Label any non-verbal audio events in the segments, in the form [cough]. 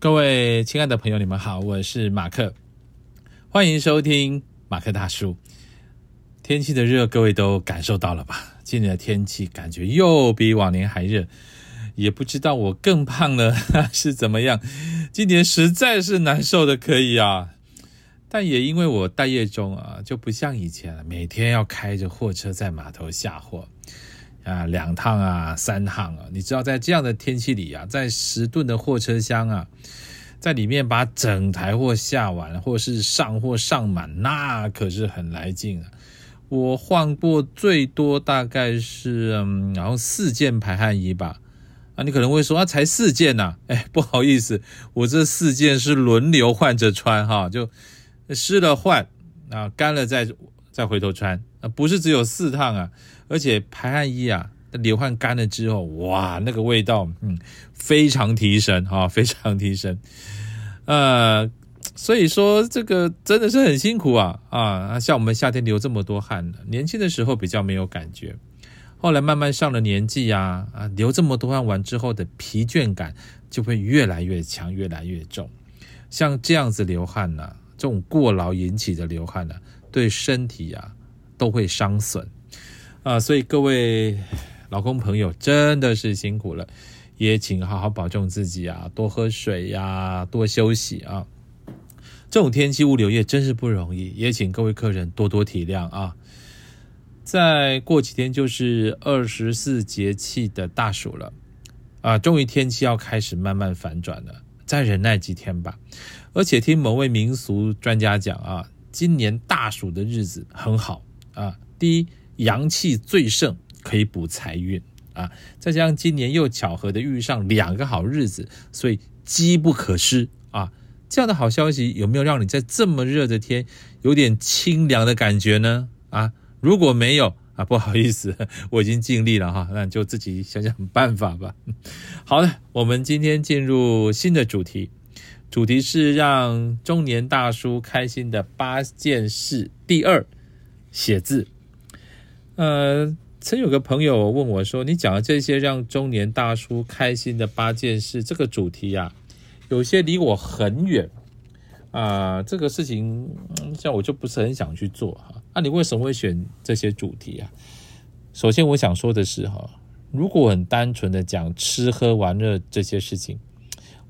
各位亲爱的朋友，你们好，我是马克，欢迎收听马克大叔。天气的热，各位都感受到了吧？今年的天气感觉又比往年还热，也不知道我更胖了 [laughs] 是怎么样。今年实在是难受的可以啊，但也因为我待业中啊，就不像以前了每天要开着货车在码头下货。啊，两趟啊，三趟啊，你知道在这样的天气里啊，在十吨的货车厢啊，在里面把整台货下完，或是上货上满，那可是很来劲啊。我换过最多大概是嗯，然后四件排汗衣吧。啊，你可能会说啊，才四件呐？哎，不好意思，我这四件是轮流换着穿哈，就湿了换啊，干了再再回头穿啊，不是只有四趟啊。而且排汗衣啊，流汗干了之后，哇，那个味道，嗯，非常提神啊，非常提神。呃，所以说这个真的是很辛苦啊啊！像我们夏天流这么多汗，年轻的时候比较没有感觉，后来慢慢上了年纪呀，啊，流这么多汗完之后的疲倦感就会越来越强，越来越重。像这样子流汗呢，这种过劳引起的流汗呢，对身体啊都会伤损。啊，所以各位老公朋友真的是辛苦了，也请好好保重自己啊，多喝水呀，多休息啊。这种天气物流业真是不容易，也请各位客人多多体谅啊。再过几天就是二十四节气的大暑了啊，终于天气要开始慢慢反转了，再忍耐几天吧。而且听某位民俗专家讲啊，今年大暑的日子很好啊，第一。阳气最盛，可以补财运啊！再加上今年又巧合的遇上两个好日子，所以机不可失啊！这样的好消息有没有让你在这么热的天有点清凉的感觉呢？啊，如果没有啊，不好意思，[laughs] 我已经尽力了哈，那你就自己想想办法吧。[laughs] 好了，我们今天进入新的主题，主题是让中年大叔开心的八件事。第二，写字。呃，曾有个朋友问我说：“你讲的这些让中年大叔开心的八件事，这个主题呀，有些离我很远啊。这个事情，像我就不是很想去做哈。那你为什么会选这些主题啊？首先，我想说的是哈，如果很单纯的讲吃喝玩乐这些事情，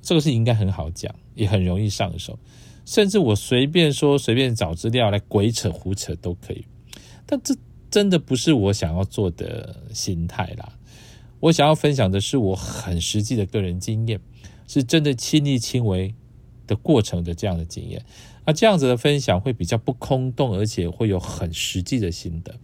这个是应该很好讲，也很容易上手，甚至我随便说、随便找资料来鬼扯胡扯都可以。但这。真的不是我想要做的心态啦，我想要分享的是我很实际的个人经验，是真的亲力亲为的过程的这样的经验。那这样子的分享会比较不空洞，而且会有很实际的心得，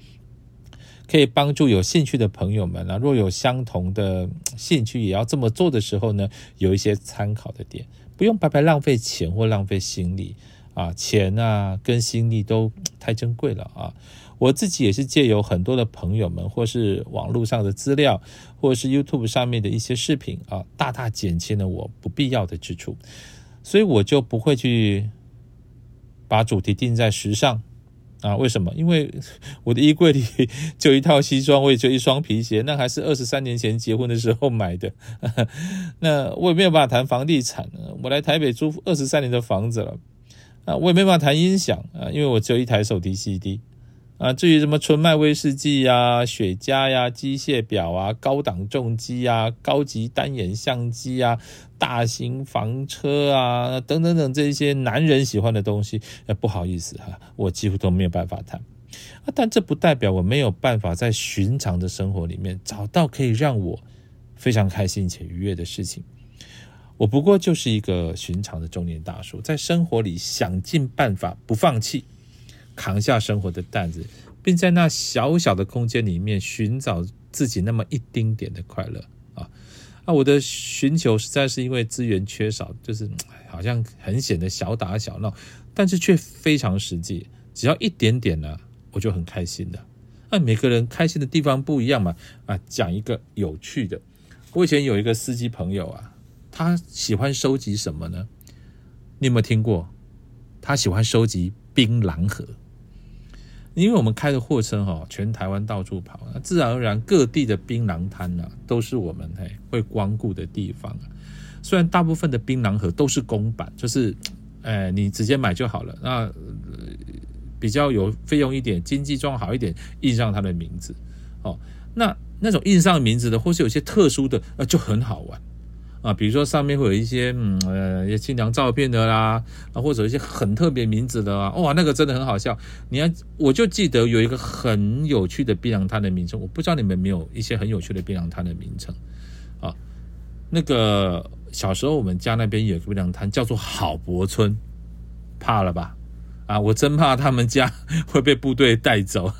可以帮助有兴趣的朋友们啊，若有相同的兴趣也要这么做的时候呢，有一些参考的点，不用白白浪费钱或浪费心力啊，钱啊跟心力都太珍贵了啊。我自己也是借由很多的朋友们，或是网络上的资料，或是 YouTube 上面的一些视频啊，大大减轻了我不必要的支出，所以我就不会去把主题定在时尚啊。为什么？因为我的衣柜里 [laughs] 就一套西装，我也就一双皮鞋，那还是二十三年前结婚的时候买的。[laughs] 那我也没有办法谈房地产，我来台北租二十三年的房子了啊，我也没办法谈音响啊，因为我只有一台手提 CD。啊，至于什么纯麦威士忌呀、雪茄呀、机械表啊、高档重机啊、高级单眼相机啊、大型房车啊等等等这些男人喜欢的东西，呃，不好意思哈，我几乎都没有办法谈。啊，但这不代表我没有办法在寻常的生活里面找到可以让我非常开心且愉悦的事情。我不过就是一个寻常的中年大叔，在生活里想尽办法不放弃。扛下生活的担子，并在那小小的空间里面寻找自己那么一丁点的快乐啊！啊，我的寻求实在是因为资源缺少，就是好像很显得小打小闹，但是却非常实际。只要一点点呢，我就很开心的。那每个人开心的地方不一样嘛。啊，讲一个有趣的，我以前有一个司机朋友啊，他喜欢收集什么呢？你有没有听过？他喜欢收集槟榔盒。因为我们开的货车哈，全台湾到处跑，自然而然各地的槟榔摊呢，都是我们嘿会光顾的地方。虽然大部分的槟榔盒都是公版，就是，哎，你直接买就好了。那比较有费用一点，经济状况好一点，印上他的名字。哦，那那种印上名字的，或是有些特殊的，呃，就很好玩。啊，比如说上面会有一些嗯呃一些清凉照片的啦，啊或者一些很特别名字的啊，哇，那个真的很好笑。你看，我就记得有一个很有趣的槟榔摊的名称，我不知道你们没有一些很有趣的槟榔摊的名称啊。那个小时候我们家那边有个槟榔摊叫做好博村，怕了吧？啊，我真怕他们家 [laughs] 会被部队带走。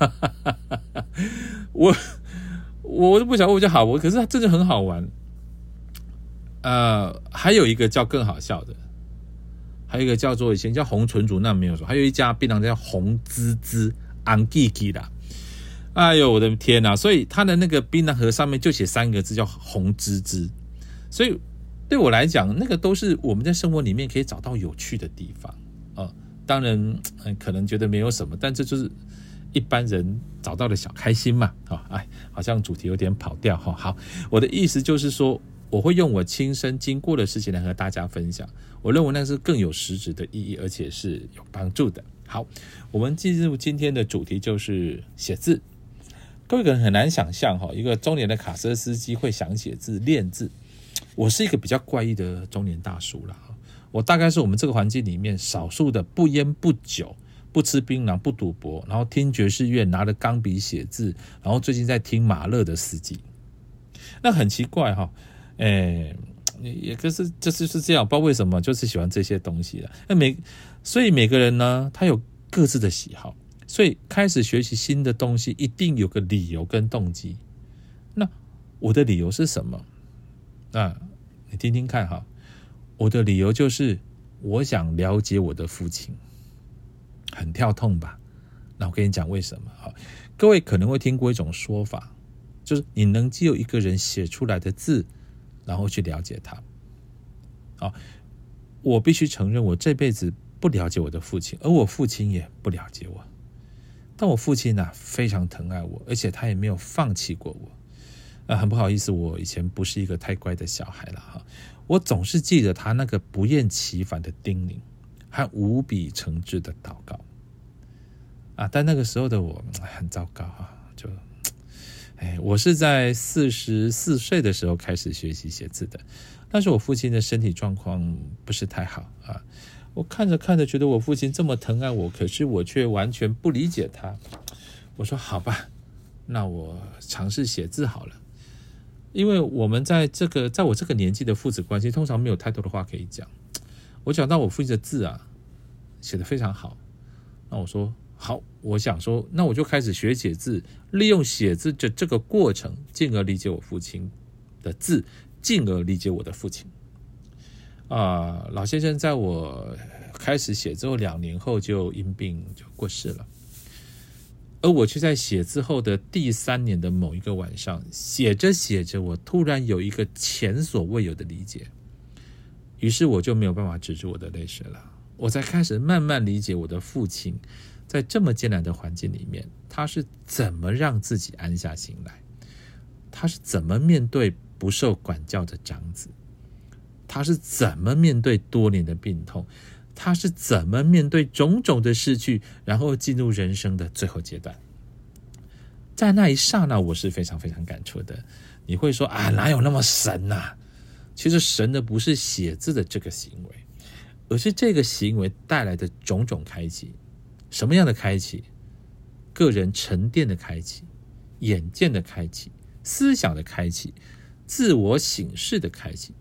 [laughs] 我我都不想问叫好博，可是它真的很好玩。呃，还有一个叫更好笑的，还有一个叫做以前叫红唇竹，那没有说，还有一家槟榔叫红滋滋昂吉吉的，哎呦我的天呐！所以它的那个槟榔盒上面就写三个字叫红滋滋，所以对我来讲，那个都是我们在生活里面可以找到有趣的地方啊。当然，可能觉得没有什么，但这就是一般人找到的小开心嘛。啊，哎，好像主题有点跑调哈。好，我的意思就是说。我会用我亲身经过的事情来和大家分享，我认为那是更有实质的意义，而且是有帮助的。好，我们进入今天的主题，就是写字。各位可能很难想象哈，一个中年的卡车司机会想写字、练字。我是一个比较怪异的中年大叔了我大概是我们这个环境里面少数的不烟不酒、不吃槟榔、不赌博，然后听爵士乐、拿着钢笔写字，然后最近在听马勒的司机。那很奇怪哈。哎，也可是就是是这样，不知道为什么，就是喜欢这些东西了。那每所以每个人呢，他有各自的喜好，所以开始学习新的东西，一定有个理由跟动机。那我的理由是什么？啊，你听听看哈。我的理由就是我想了解我的父亲，很跳痛吧？那我跟你讲为什么哈？各位可能会听过一种说法，就是你能记有一个人写出来的字。然后去了解他，啊，我必须承认，我这辈子不了解我的父亲，而我父亲也不了解我。但我父亲呢，非常疼爱我，而且他也没有放弃过我。啊，很不好意思，我以前不是一个太乖的小孩了哈。我总是记得他那个不厌其烦的叮咛，和无比诚挚的祷告。啊，但那个时候的我很糟糕啊，哎，我是在四十四岁的时候开始学习写字的。但是我父亲的身体状况不是太好啊。我看着看着，觉得我父亲这么疼爱我，可是我却完全不理解他。我说好吧，那我尝试写字好了。因为我们在这个在我这个年纪的父子关系，通常没有太多的话可以讲。我讲到我父亲的字啊，写的非常好。那我说。好，我想说，那我就开始学写字，利用写字的这个过程，进而理解我父亲的字，进而理解我的父亲。啊，老先生在我开始写之后两年后就因病就过世了，而我却在写字后的第三年的某一个晚上，写着写着，我突然有一个前所未有的理解，于是我就没有办法止住我的泪水了，我才开始慢慢理解我的父亲。在这么艰难的环境里面，他是怎么让自己安下心来？他是怎么面对不受管教的长子？他是怎么面对多年的病痛？他是怎么面对种种的失去，然后进入人生的最后阶段？在那一刹那，我是非常非常感触的。你会说啊，哪有那么神呐？其实神的不是写字的这个行为，而是这个行为带来的种种开启。什么样的开启？个人沉淀的开启，眼界的开启，思想的开启，自我醒视的开启，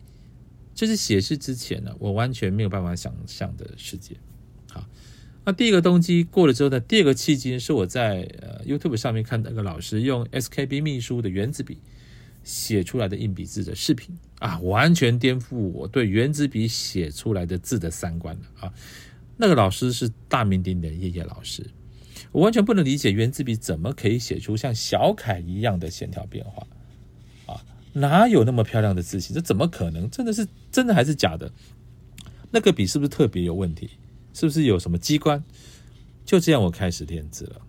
这是写诗之前呢，我完全没有办法想象的世界。好，那第一个动机过了之后呢，第二个契机是我在呃 YouTube 上面看到一个老师用 SKB 秘书的原子笔写出来的硬笔字的视频啊，完全颠覆我对原子笔写出来的字的三观了啊。那个老师是大名鼎鼎的叶叶老师，我完全不能理解圆珠笔怎么可以写出像小楷一样的线条变化啊？哪有那么漂亮的字形？这怎么可能？真的是真的还是假的？那个笔是不是特别有问题？是不是有什么机关？就这样，我开始练字了。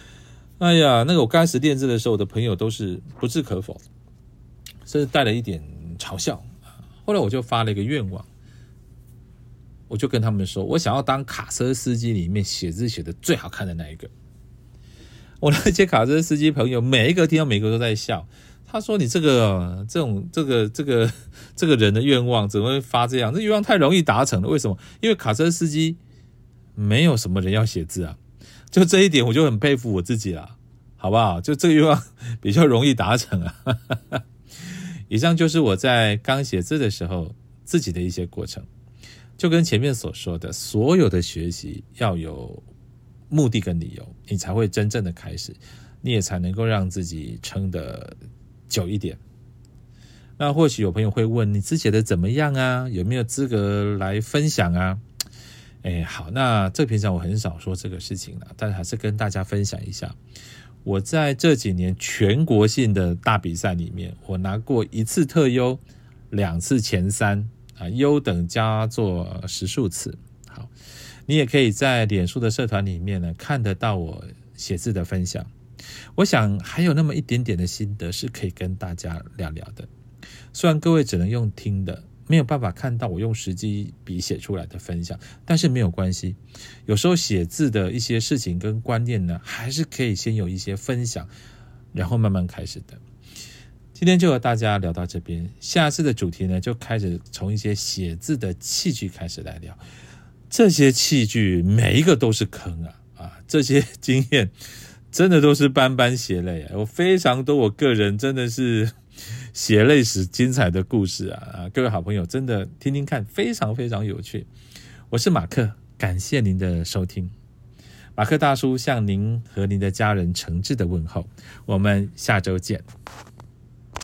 [laughs] 哎呀，那个我刚开始练字的时候，我的朋友都是不置可否，甚至带了一点嘲笑。后来我就发了一个愿望，我就跟他们说，我想要当卡车司机里面写字写的最好看的那一个。我那些卡车司机朋友，每一个听到每个都在笑。他说：“你这个这种这个这个这个人的愿望怎么会发这样？这愿望太容易达成了。为什么？因为卡车司机没有什么人要写字啊。就这一点，我就很佩服我自己了，好不好？就这个愿望比较容易达成啊。以上就是我在刚写字的时候自己的一些过程。就跟前面所说的，所有的学习要有目的跟理由，你才会真正的开始，你也才能够让自己撑的。”久一点，那或许有朋友会问：你字写的怎么样啊？有没有资格来分享啊？哎，好，那这平常我很少说这个事情了，但还是跟大家分享一下。我在这几年全国性的大比赛里面，我拿过一次特优，两次前三啊，优等佳作十数次。好，你也可以在脸书的社团里面呢，看得到我写字的分享。我想还有那么一点点的心得是可以跟大家聊聊的。虽然各位只能用听的，没有办法看到我用实际笔写出来的分享，但是没有关系。有时候写字的一些事情跟观念呢，还是可以先有一些分享，然后慢慢开始的。今天就和大家聊到这边，下次的主题呢，就开始从一些写字的器具开始来聊。这些器具每一个都是坑啊啊！这些经验。真的都是斑斑血泪啊！有非常多我个人真的是血泪史精彩的故事啊啊！各位好朋友，真的听听看，非常非常有趣。我是马克，感谢您的收听。马克大叔向您和您的家人诚挚的问候，我们下周见。